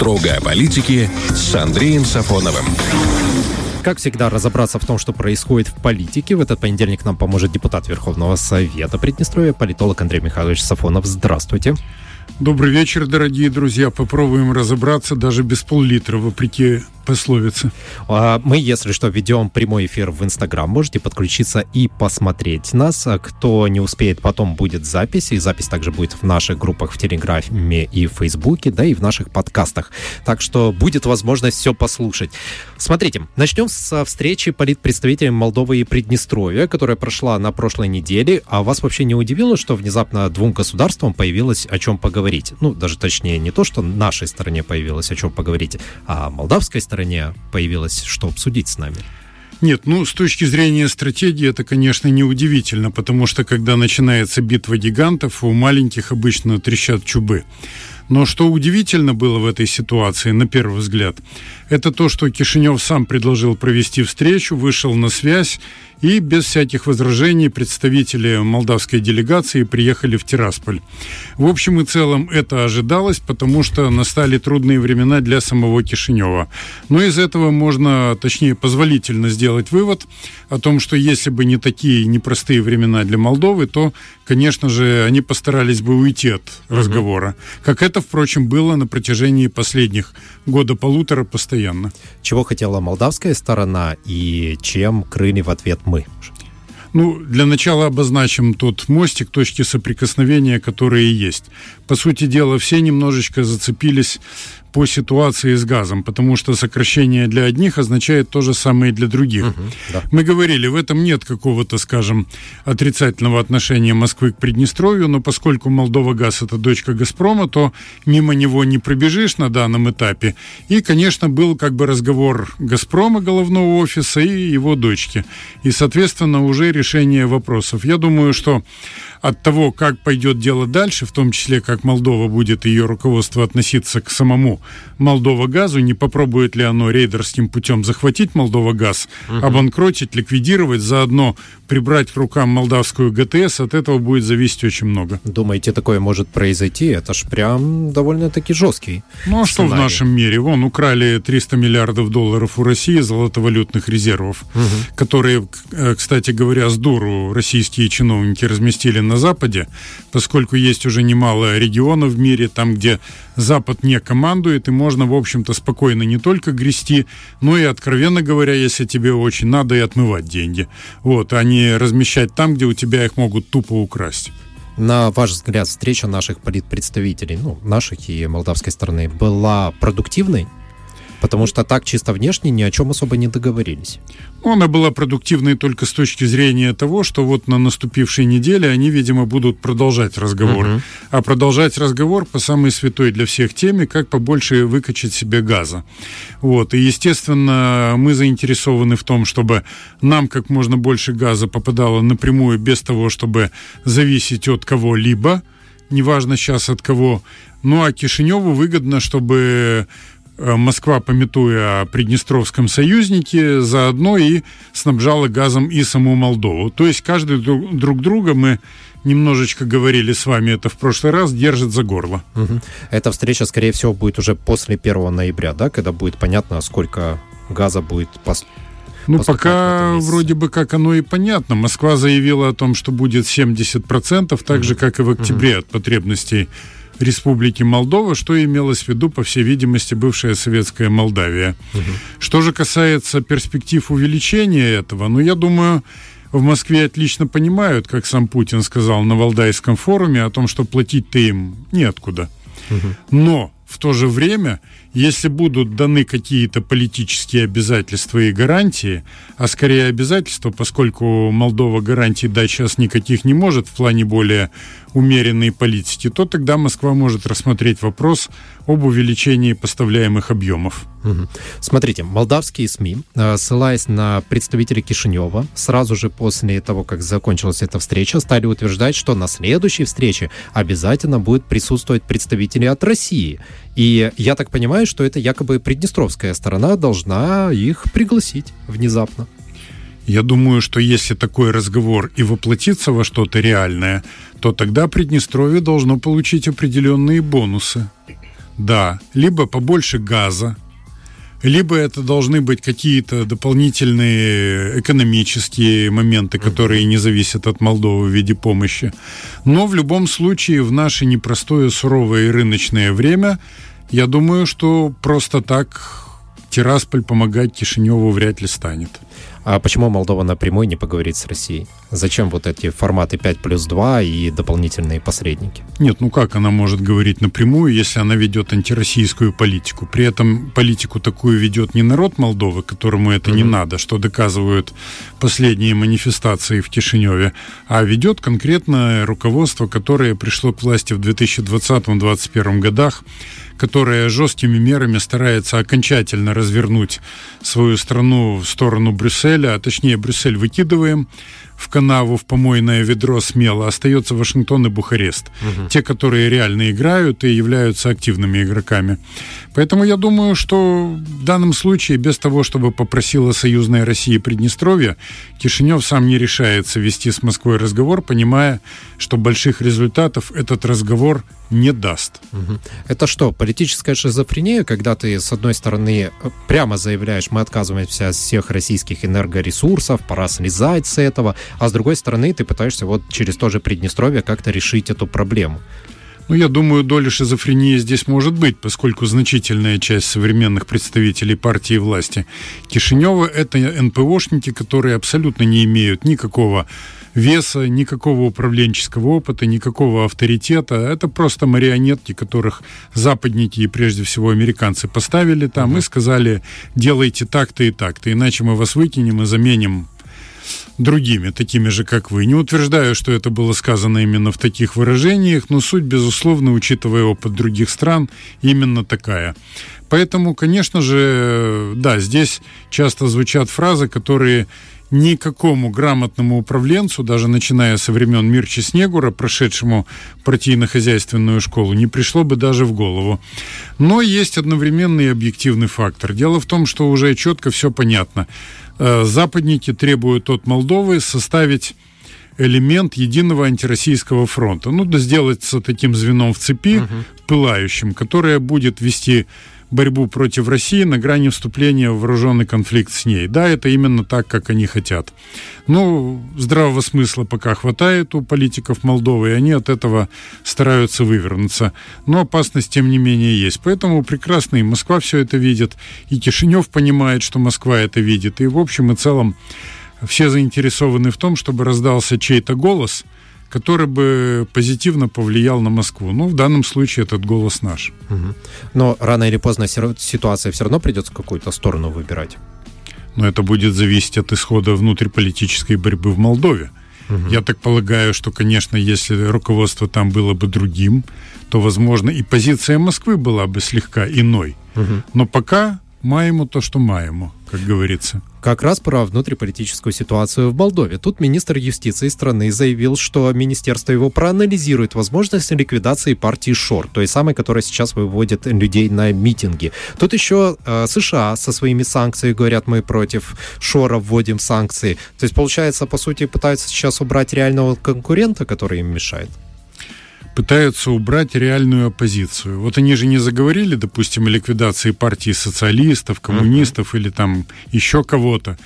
Строго о политике с Андреем Сафоновым. Как всегда, разобраться в том, что происходит в политике, в этот понедельник нам поможет депутат Верховного Совета Приднестровья, политолог Андрей Михайлович Сафонов. Здравствуйте. Добрый вечер, дорогие друзья. Попробуем разобраться даже без пол-литра, вопреки пословицы. А, мы, если что, ведем прямой эфир в Инстаграм. Можете подключиться и посмотреть нас. А кто не успеет, потом будет запись. И запись также будет в наших группах в Телеграме и в Фейсбуке, да и в наших подкастах. Так что будет возможность все послушать. Смотрите, начнем со встречи политпредставителей Молдовы и Приднестровья, которая прошла на прошлой неделе. А вас вообще не удивило, что внезапно двум государствам появилось о чем поговорить? Ну, даже точнее не то, что нашей стороне появилось о чем поговорить, а молдавской стороне появилось, что обсудить с нами? Нет, ну, с точки зрения стратегии это, конечно, неудивительно, потому что, когда начинается битва гигантов, у маленьких обычно трещат чубы. Но что удивительно было в этой ситуации, на первый взгляд, это то, что Кишинев сам предложил провести встречу, вышел на связь и без всяких возражений представители молдавской делегации приехали в Тирасполь. В общем и целом это ожидалось, потому что настали трудные времена для самого Кишинева. Но из этого можно, точнее, позволительно сделать вывод о том, что если бы не такие непростые времена для Молдовы, то, конечно же, они постарались бы уйти от разговора. Как это, впрочем, было на протяжении последних года-полутора постоянно. Чего хотела молдавская сторона и чем крыли в ответ мы? Ну, для начала обозначим тот мостик, точки соприкосновения, которые есть. По сути дела, все немножечко зацепились по ситуации с газом, потому что сокращение для одних означает то же самое и для других. Угу, да. Мы говорили, в этом нет какого-то, скажем, отрицательного отношения Москвы к Приднестровью, но поскольку Молдова газ это дочка Газпрома, то мимо него не пробежишь на данном этапе. И, конечно, был как бы разговор Газпрома, головного офиса, и его дочки. И, соответственно, уже решение вопросов. Я думаю, что от того, как пойдет дело дальше, в том числе, как Молдова будет ее руководство относиться к самому Молдова газу, не попробует ли оно рейдерским путем захватить Молдова газ, угу. обанкротить, ликвидировать, заодно прибрать к рукам молдавскую ГТС, от этого будет зависеть очень много. Думаете, такое может произойти? Это ж прям довольно-таки жесткий Ну а что в нашем мире? Вон, украли 300 миллиардов долларов у России золотовалютных резервов, угу. которые, э, кстати говоря, с дуру российские чиновники разместили на Западе, поскольку есть уже немало регионов в мире, там, где Запад не командует, и можно, в общем-то, спокойно не только грести, но и, откровенно говоря, если тебе очень надо, и отмывать деньги. Вот, а не размещать там, где у тебя их могут тупо украсть. На ваш взгляд, встреча наших политпредставителей, ну, наших и молдавской стороны, была продуктивной? Потому что так чисто внешне ни о чем особо не договорились. Ну, она была продуктивной только с точки зрения того, что вот на наступившей неделе они, видимо, будут продолжать разговор. Угу. А продолжать разговор по самой святой для всех теме, как побольше выкачать себе газа. Вот. И, естественно, мы заинтересованы в том, чтобы нам как можно больше газа попадало напрямую без того, чтобы зависеть от кого-либо, неважно сейчас от кого. Ну, а Кишиневу выгодно, чтобы Москва, пометуя о Приднестровском союзнике, заодно и снабжала газом и саму Молдову. То есть каждый друг, друг друга мы немножечко говорили с вами это в прошлый раз, держит за горло. Угу. Эта встреча, скорее всего, будет уже после 1 ноября, да, когда будет понятно, сколько газа будет пос... Ну, пока вроде бы как оно и понятно. Москва заявила о том, что будет 70%, так же, как и в октябре от потребностей Республики Молдова, что имелось в виду, по всей видимости, бывшая советская Молдавия. Угу. Что же касается перспектив увеличения этого, ну, я думаю, в Москве отлично понимают, как сам Путин сказал на Валдайском форуме, о том, что платить-то им неоткуда. Угу. Но в то же время, если будут даны какие-то политические обязательства и гарантии, а скорее обязательства, поскольку Молдова гарантий дать сейчас никаких не может в плане более умеренной политики, то тогда Москва может рассмотреть вопрос об увеличении поставляемых объемов. Смотрите, молдавские СМИ, э, ссылаясь на представителей Кишинева, сразу же после того, как закончилась эта встреча, стали утверждать, что на следующей встрече обязательно будет присутствовать представители от России. И я так понимаю, что это якобы приднестровская сторона должна их пригласить внезапно. Я думаю, что если такой разговор и воплотится во что-то реальное, то тогда Приднестровье должно получить определенные бонусы Да. Либо побольше газа, либо это должны быть какие-то дополнительные экономические моменты, которые не зависят от Молдовы в виде помощи. Но в любом случае в наше непростое, суровое и рыночное время, я думаю, что просто так Тирасполь помогать Кишиневу вряд ли станет. А почему Молдова напрямую не поговорит с Россией? Зачем вот эти форматы 5 плюс 2 и дополнительные посредники? Нет, ну как она может говорить напрямую, если она ведет антироссийскую политику? При этом политику такую ведет не народ Молдовы, которому это mm-hmm. не надо, что доказывают последние манифестации в Кишиневе, а ведет конкретное руководство, которое пришло к власти в 2020-2021 годах, которая жесткими мерами старается окончательно развернуть свою страну в сторону Брюсселя, а точнее Брюссель выкидываем, в канаву, в помойное ведро смело, остается Вашингтон и Бухарест. Угу. Те, которые реально играют и являются активными игроками. Поэтому я думаю, что в данном случае, без того, чтобы попросила союзная Россия Приднестровье, Кишинев сам не решается вести с Москвой разговор, понимая, что больших результатов этот разговор не даст. Это что, политическая шизофрения, когда ты, с одной стороны, прямо заявляешь, мы отказываемся от всех российских энергоресурсов, пора слезать с этого, а с другой стороны, ты пытаешься вот через то же Приднестровье как-то решить эту проблему. Ну, я думаю, доля шизофрении здесь может быть, поскольку значительная часть современных представителей партии власти Кишинева – это НПОшники, которые абсолютно не имеют никакого веса, никакого управленческого опыта, никакого авторитета. Это просто марионетки, которых западники и прежде всего американцы поставили там mm-hmm. и сказали, делайте так-то и так-то, иначе мы вас выкинем и заменим другими, такими же, как вы. Не утверждаю, что это было сказано именно в таких выражениях, но суть, безусловно, учитывая опыт других стран, именно такая. Поэтому, конечно же, да, здесь часто звучат фразы, которые никакому грамотному управленцу, даже начиная со времен Мирчи Снегура, прошедшему партийно-хозяйственную школу, не пришло бы даже в голову. Но есть одновременный и объективный фактор. Дело в том, что уже четко все понятно. Э, западники требуют от Молдовы составить элемент единого антироссийского фронта. Ну, да сделаться таким звеном в цепи, угу. пылающим, которое будет вести борьбу против России на грани вступления в вооруженный конфликт с ней. Да, это именно так, как они хотят. Но здравого смысла пока хватает у политиков Молдовы, и они от этого стараются вывернуться. Но опасность, тем не менее, есть. Поэтому прекрасно и Москва все это видит, и Кишинев понимает, что Москва это видит. И в общем и целом все заинтересованы в том, чтобы раздался чей-то голос – который бы позитивно повлиял на Москву. Ну, в данном случае этот голос наш. Угу. Но рано или поздно ситуация все равно придется какую-то сторону выбирать. Но это будет зависеть от исхода внутриполитической борьбы в Молдове. Угу. Я так полагаю, что, конечно, если руководство там было бы другим, то, возможно, и позиция Москвы была бы слегка иной. Угу. Но пока маємо то, что маємо, как говорится. Как раз про внутриполитическую ситуацию в Молдове. Тут министр юстиции страны заявил, что министерство его проанализирует возможность ликвидации партии ШОР, той самой, которая сейчас выводит людей на митинги. Тут еще э, США со своими санкциями говорят, мы против ШОРа вводим санкции. То есть, получается, по сути, пытаются сейчас убрать реального конкурента, который им мешает пытаются убрать реальную оппозицию. Вот они же не заговорили, допустим, о ликвидации партии социалистов, коммунистов uh-huh. или там еще кого-то.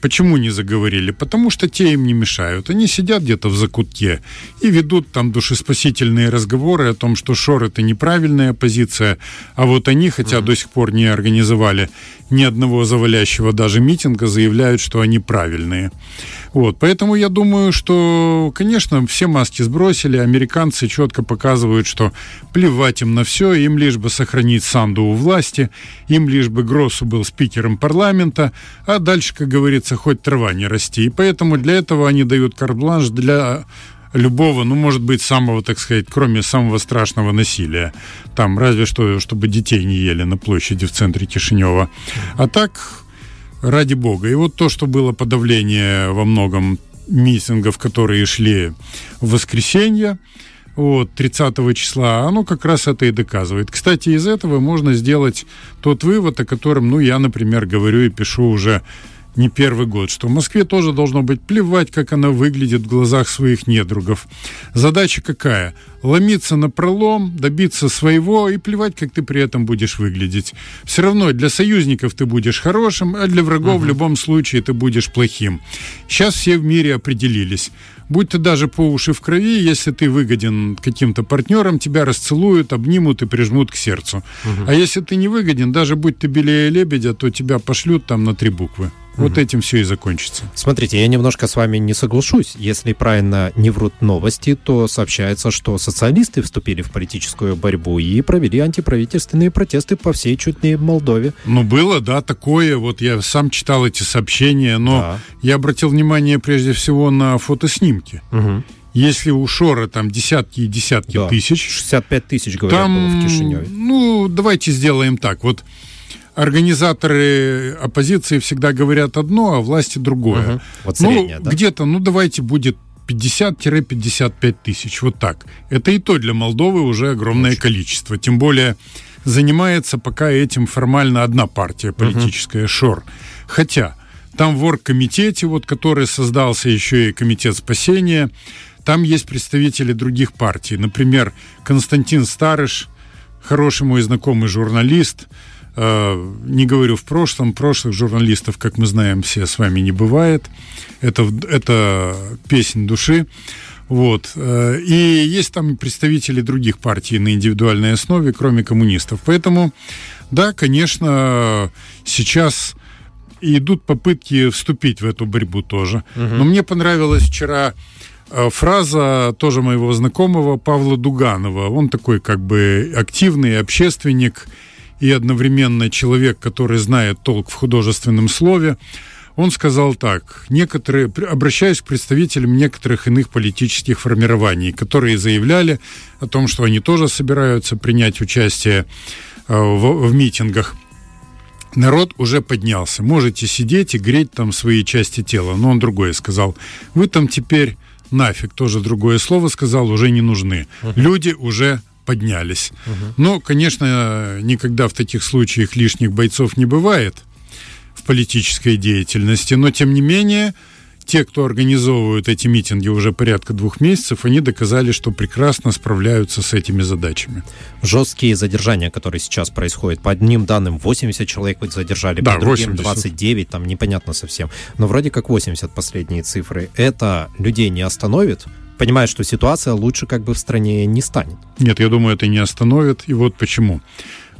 Почему не заговорили? Потому что те им не мешают. Они сидят где-то в закутке и ведут там душеспасительные разговоры о том, что Шор это неправильная позиция, а вот они, хотя mm-hmm. до сих пор не организовали ни одного завалящего даже митинга, заявляют, что они правильные. Вот, поэтому я думаю, что, конечно, все маски сбросили, американцы четко показывают, что плевать им на все, им лишь бы сохранить Санду у власти, им лишь бы Гроссу был спикером парламента, а дальше, как говорится, хоть трава не расти. И поэтому для этого они дают карт-бланш для любого, ну, может быть, самого, так сказать, кроме самого страшного насилия. Там разве что, чтобы детей не ели на площади в центре Кишинева. А так, ради бога. И вот то, что было подавление во многом митингов, которые шли в воскресенье, вот, 30 числа, оно как раз это и доказывает. Кстати, из этого можно сделать тот вывод, о котором, ну, я, например, говорю и пишу уже не первый год, что в Москве тоже должно быть плевать, как она выглядит в глазах своих недругов. Задача какая? Ломиться на пролом, добиться своего и плевать, как ты при этом будешь выглядеть. Все равно для союзников ты будешь хорошим, а для врагов угу. в любом случае ты будешь плохим. Сейчас все в мире определились будь ты даже по уши в крови, если ты выгоден каким-то партнерам, тебя расцелуют, обнимут и прижмут к сердцу. Угу. А если ты не выгоден, даже будь ты белее лебедя, то тебя пошлют там на три буквы. Вот этим все и закончится. Смотрите, я немножко с вами не соглашусь. Если правильно не врут новости, то сообщается, что социалисты вступили в политическую борьбу и провели антиправительственные протесты по всей чуть не Молдове. Ну, было, да, такое. Вот я сам читал эти сообщения, но да. я обратил внимание прежде всего на фотоснимки. Угу. Если у Шора там десятки и десятки да. тысяч... 65 тысяч, говорят, там, было в Кишиневе. Ну, давайте сделаем так. Вот организаторы оппозиции всегда говорят одно, а власти другое. Угу. Вот средняя, ну, да? где-то, ну, давайте будет 50-55 тысяч, вот так. Это и то для Молдовы уже огромное Очень. количество. Тем более занимается пока этим формально одна партия политическая, угу. ШОР. Хотя там в оргкомитете, вот, который создался еще и комитет спасения, там есть представители других партий. Например, Константин Старыш, хороший мой знакомый журналист, не говорю в прошлом, прошлых журналистов, как мы знаем, все с вами не бывает. Это, это песнь души. Вот. Э, и есть там представители других партий на индивидуальной основе, кроме коммунистов. Поэтому, да, конечно, сейчас идут попытки вступить в эту борьбу тоже. Угу. Но мне понравилась вчера э, фраза тоже моего знакомого Павла Дуганова. Он такой как бы активный общественник, и одновременно человек, который знает толк в художественном слове, он сказал так, некоторые, обращаясь к представителям некоторых иных политических формирований, которые заявляли о том, что они тоже собираются принять участие э, в, в митингах, народ уже поднялся. Можете сидеть и греть там свои части тела. Но он другое сказал. Вы там теперь нафиг, тоже другое слово сказал, уже не нужны. Люди уже поднялись. Угу. Но, конечно, никогда в таких случаях лишних бойцов не бывает в политической деятельности, но, тем не менее, те, кто организовывают эти митинги уже порядка двух месяцев, они доказали, что прекрасно справляются с этими задачами. Жесткие задержания, которые сейчас происходят, по одним данным 80 человек задержали, да, по другим 80. 29, там непонятно совсем. Но вроде как 80 последние цифры. Это людей не остановит, понимает, что ситуация лучше как бы в стране не станет. Нет, я думаю, это не остановит. И вот почему.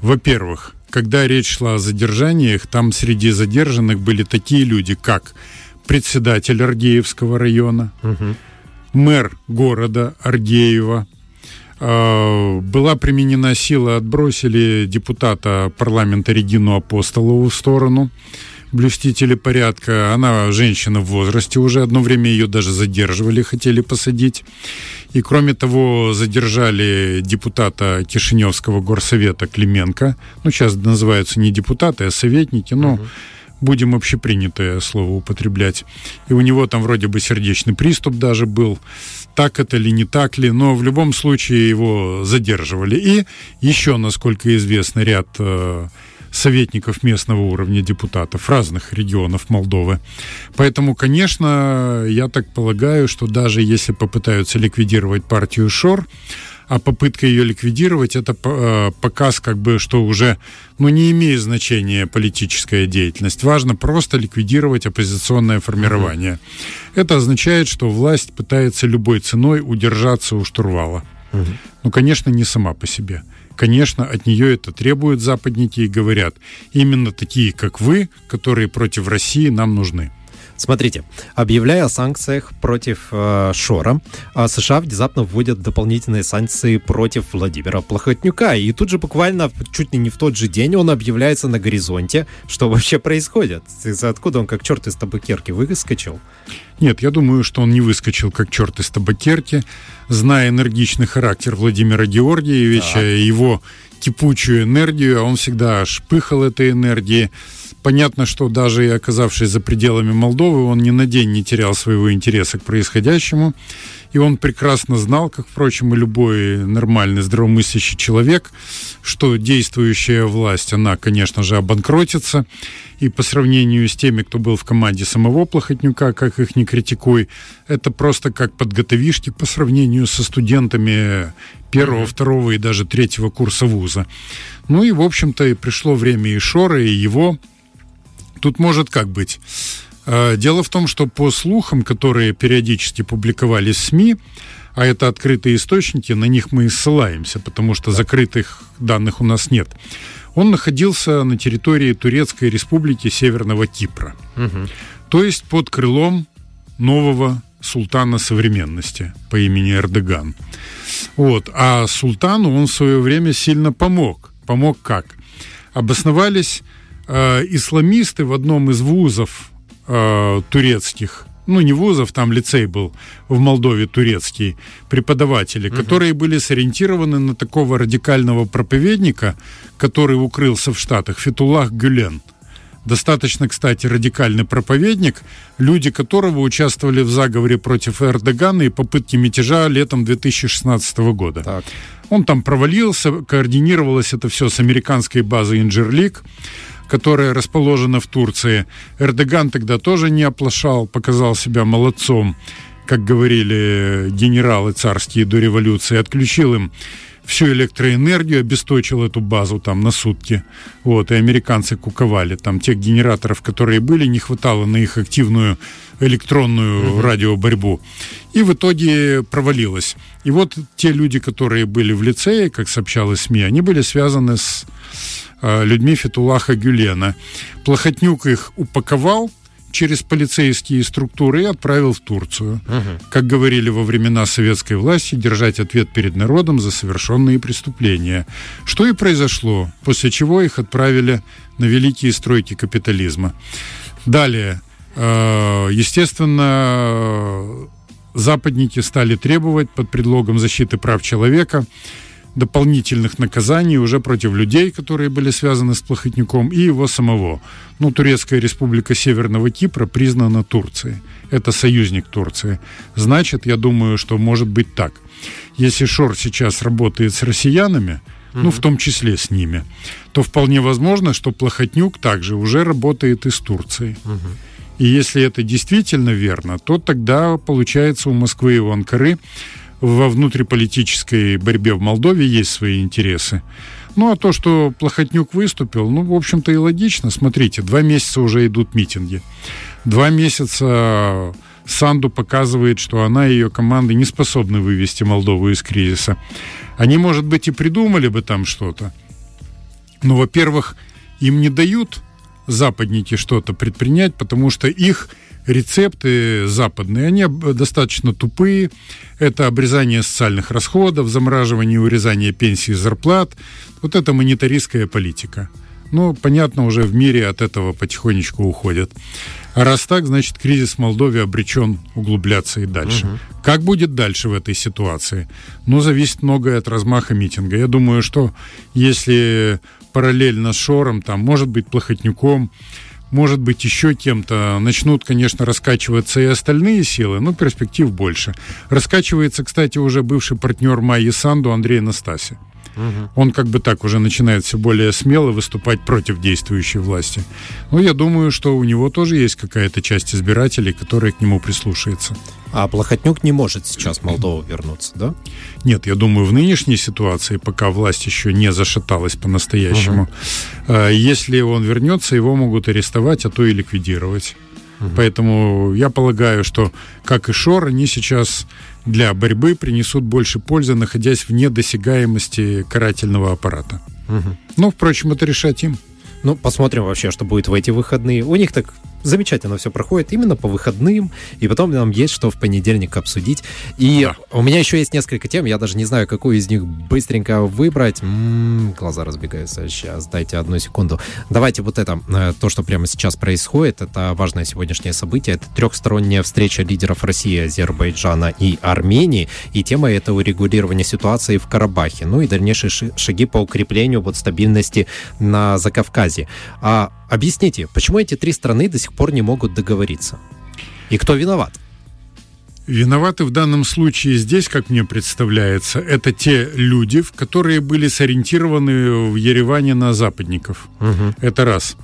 Во-первых, когда речь шла о задержаниях, там среди задержанных были такие люди, как председатель Аргеевского района, угу. мэр города Аргеева, а, была применена сила, отбросили депутата парламента Регину Апостолову в сторону блюстители порядка. Она женщина в возрасте уже. Одно время ее даже задерживали, хотели посадить. И кроме того, задержали депутата Кишиневского горсовета Клименко. Ну, сейчас называются не депутаты, а советники. Но угу. будем общепринятое слово употреблять. И у него там вроде бы сердечный приступ даже был. Так это ли, не так ли. Но в любом случае его задерживали. И еще, насколько известно, ряд э, советников местного уровня депутатов разных регионов Молдовы. Поэтому, конечно, я так полагаю, что даже если попытаются ликвидировать партию ШОР, а попытка ее ликвидировать это э, показ как бы, что уже ну, не имеет значения политическая деятельность. Важно просто ликвидировать оппозиционное формирование. Угу. Это означает, что власть пытается любой ценой удержаться у штурвала. Угу. Ну, конечно, не сама по себе конечно, от нее это требуют западники и говорят, именно такие, как вы, которые против России, нам нужны. Смотрите, объявляя о санкциях против э, Шора, э, США внезапно вводят дополнительные санкции против Владимира Плохотнюка. И тут же буквально чуть ли не в тот же день он объявляется на горизонте. Что вообще происходит? Откуда он как черт из табакерки выскочил? Нет, я думаю, что он не выскочил как черт из табакерки. Зная энергичный характер Владимира Георгиевича, так. его кипучую энергию, а он всегда шпыхал этой энергией. Понятно, что даже и оказавшись за пределами Молдовы, он ни на день не терял своего интереса к происходящему. И он прекрасно знал, как, впрочем, и любой нормальный, здравомыслящий человек, что действующая власть, она, конечно же, обанкротится. И по сравнению с теми, кто был в команде самого Плохотнюка, как их не критикуй, это просто как подготовишки по сравнению со студентами первого, второго и даже третьего курса вуза. Ну и, в общем-то, и пришло время и Шора, и его. Тут может как быть. А, дело в том, что по слухам, которые периодически публиковались в СМИ, а это открытые источники, на них мы и ссылаемся, потому что закрытых данных у нас нет. Он находился на территории Турецкой республики Северного Кипра. Угу. То есть под крылом нового султана современности по имени Эрдоган. Вот. А султану он в свое время сильно помог. Помог как? Обосновались э, исламисты в одном из вузов э, турецких, ну не вузов, там лицей был в Молдове турецкий, преподаватели, угу. которые были сориентированы на такого радикального проповедника, который укрылся в Штатах, Фетулах Гюлен. Достаточно, кстати, радикальный проповедник, люди которого участвовали в заговоре против Эрдогана и попытке мятежа летом 2016 года. Так. Он там провалился, координировалось это все с американской базы Инджерлик которая расположена в Турции. Эрдоган тогда тоже не оплошал, показал себя молодцом, как говорили генералы царские до революции, отключил им всю электроэнергию, обесточил эту базу там на сутки. Вот, и американцы куковали. Там тех генераторов, которые были, не хватало на их активную электронную uh-huh. радиоборьбу. И в итоге провалилось. И вот те люди, которые были в лицее, как сообщалось СМИ, они были связаны с Э, людьми Фетулаха Гюлена. Плохотнюк их упаковал через полицейские структуры и отправил в Турцию. Угу. Как говорили во времена советской власти, держать ответ перед народом за совершенные преступления. Что и произошло, после чего их отправили на великие стройки капитализма. Далее, э, естественно, западники стали требовать под предлогом защиты прав человека дополнительных наказаний уже против людей, которые были связаны с Плохотником, и его самого. Ну, Турецкая республика Северного Кипра признана Турцией. Это союзник Турции. Значит, я думаю, что может быть так. Если Шор сейчас работает с россиянами, угу. ну, в том числе с ними, то вполне возможно, что Плохотнюк также уже работает и с Турцией. Угу. И если это действительно верно, то тогда, получается, у Москвы и у Анкары во внутриполитической борьбе в Молдове есть свои интересы. Ну, а то, что Плохотнюк выступил, ну, в общем-то, и логично. Смотрите, два месяца уже идут митинги. Два месяца Санду показывает, что она и ее команды не способны вывести Молдову из кризиса. Они, может быть, и придумали бы там что-то. Но, во-первых, им не дают западники что-то предпринять, потому что их рецепты западные, они достаточно тупые. Это обрезание социальных расходов, замораживание и урезание пенсий и зарплат. Вот это монетаристская политика. Ну, понятно, уже в мире от этого потихонечку уходят. А раз так, значит, кризис в Молдове обречен углубляться и дальше. Угу. Как будет дальше в этой ситуации? Ну, зависит многое от размаха митинга. Я думаю, что если параллельно с Шором, там, может быть, Плохотнюком, может быть, еще кем-то начнут, конечно, раскачиваться и остальные силы, но перспектив больше. Раскачивается, кстати, уже бывший партнер Майи Санду Андрей Настаси. Угу. Он как бы так уже начинает все более смело выступать против действующей власти. Но я думаю, что у него тоже есть какая-то часть избирателей, которая к нему прислушается. А Плохотнюк не может сейчас в Молдову вернуться, да? Нет, я думаю, в нынешней ситуации, пока власть еще не зашаталась по-настоящему, угу. если он вернется, его могут арестовать, а то и ликвидировать. Угу. Поэтому я полагаю, что, как и Шор, они сейчас для борьбы принесут больше пользы, находясь вне досягаемости карательного аппарата. Угу. Ну, впрочем, это решать им. Ну, посмотрим вообще, что будет в эти выходные. У них так замечательно все проходит именно по выходным, и потом нам есть что в понедельник обсудить. И да. у меня еще есть несколько тем, я даже не знаю, какую из них быстренько выбрать. М-м, глаза разбегаются. Сейчас, дайте одну секунду. Давайте вот это, э, то, что прямо сейчас происходит, это важное сегодняшнее событие. Это трехсторонняя встреча лидеров России, Азербайджана и Армении. И тема это урегулирование ситуации в Карабахе. Ну и дальнейшие шаги по укреплению вот стабильности на Закавказье. А Объясните, почему эти три страны до сих пор не могут договориться? И кто виноват? Виноваты в данном случае здесь, как мне представляется, это те люди, которые были сориентированы в Ереване на западников. Угу. Это раз.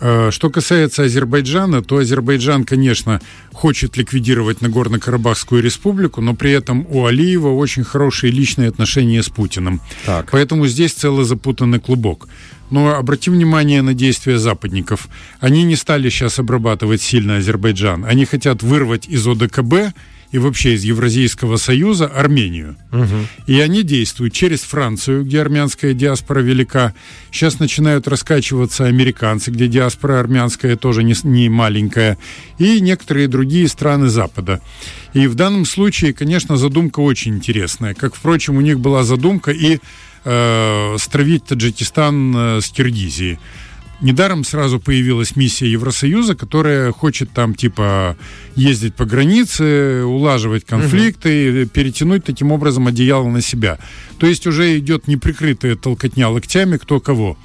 Э, что касается Азербайджана, то Азербайджан, конечно, хочет ликвидировать Нагорно-Карабахскую республику, но при этом у Алиева очень хорошие личные отношения с Путиным. Так. Поэтому здесь целый запутанный клубок. Но обратим внимание на действия западников. Они не стали сейчас обрабатывать сильно Азербайджан. Они хотят вырвать из ОДКБ и вообще из Евразийского союза Армению. Угу. И они действуют через Францию, где армянская диаспора велика. Сейчас начинают раскачиваться американцы, где диаспора армянская тоже не, не маленькая. И некоторые другие страны Запада. И в данном случае, конечно, задумка очень интересная. Как, впрочем, у них была задумка и э, стравить Таджикистан э, с Киргизией. Недаром сразу появилась миссия Евросоюза, которая хочет там типа ездить по границе, улаживать конфликты, угу. перетянуть таким образом одеяло на себя. То есть уже идет неприкрытая толкотня локтями кто кого.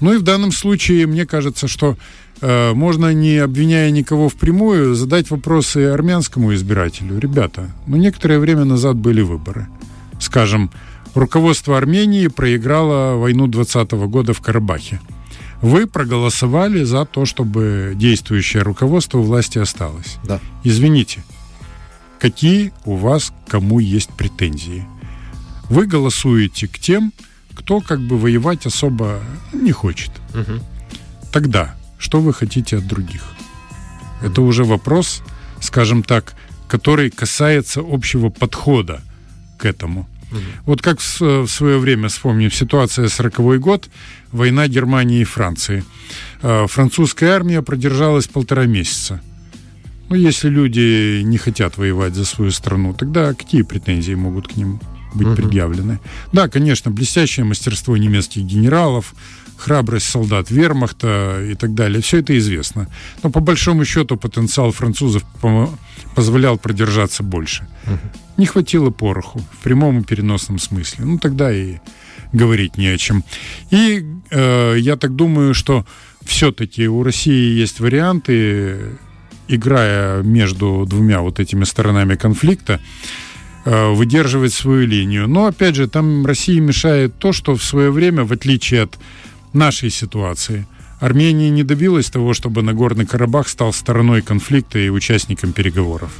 Ну и в данном случае мне кажется, что э, можно, не обвиняя никого впрямую, задать вопросы армянскому избирателю. Ребята, ну некоторое время назад были выборы. Скажем, руководство Армении проиграло войну 20 года в Карабахе вы проголосовали за то, чтобы действующее руководство власти осталось. Да. Извините, какие у вас кому есть претензии? Вы голосуете к тем, кто как бы воевать особо не хочет. Угу. Тогда что вы хотите от других? Это уже вопрос, скажем так, который касается общего подхода к этому. Угу. Вот как в, свое время, вспомним, ситуация 40 год, война Германии и Франции. А, французская армия продержалась полтора месяца. Ну, если люди не хотят воевать за свою страну, тогда какие претензии могут к ним быть угу. предъявлены? Да, конечно, блестящее мастерство немецких генералов, храбрость солдат вермахта и так далее. Все это известно. Но по большому счету потенциал французов позволял продержаться больше. Угу. Не хватило пороху в прямом и переносном смысле. Ну тогда и говорить не о чем. И э, я так думаю, что все-таки у России есть варианты, играя между двумя вот этими сторонами конфликта, э, выдерживать свою линию. Но, опять же, там России мешает то, что в свое время, в отличие от нашей ситуации, Армения не добилась того, чтобы Нагорный Карабах стал стороной конфликта и участником переговоров.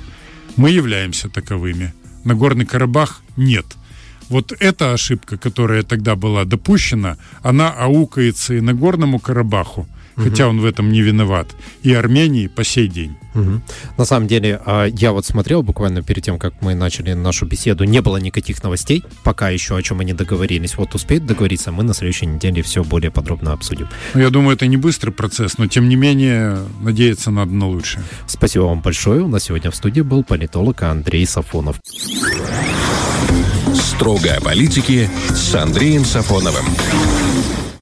Мы являемся таковыми. Нагорный Карабах нет – вот эта ошибка, которая тогда была допущена, она аукается и Нагорному Карабаху, угу. хотя он в этом не виноват, и Армении по сей день. Угу. На самом деле, а, я вот смотрел буквально перед тем, как мы начали нашу беседу, не было никаких новостей, пока еще о чем мы не договорились. Вот успеет договориться, мы на следующей неделе все более подробно обсудим. Ну, я думаю, это не быстрый процесс, но тем не менее надеяться надо на лучшее. Спасибо вам большое. У нас сегодня в студии был политолог Андрей Сафонов. Строго о политике с Андреем Сафоновым.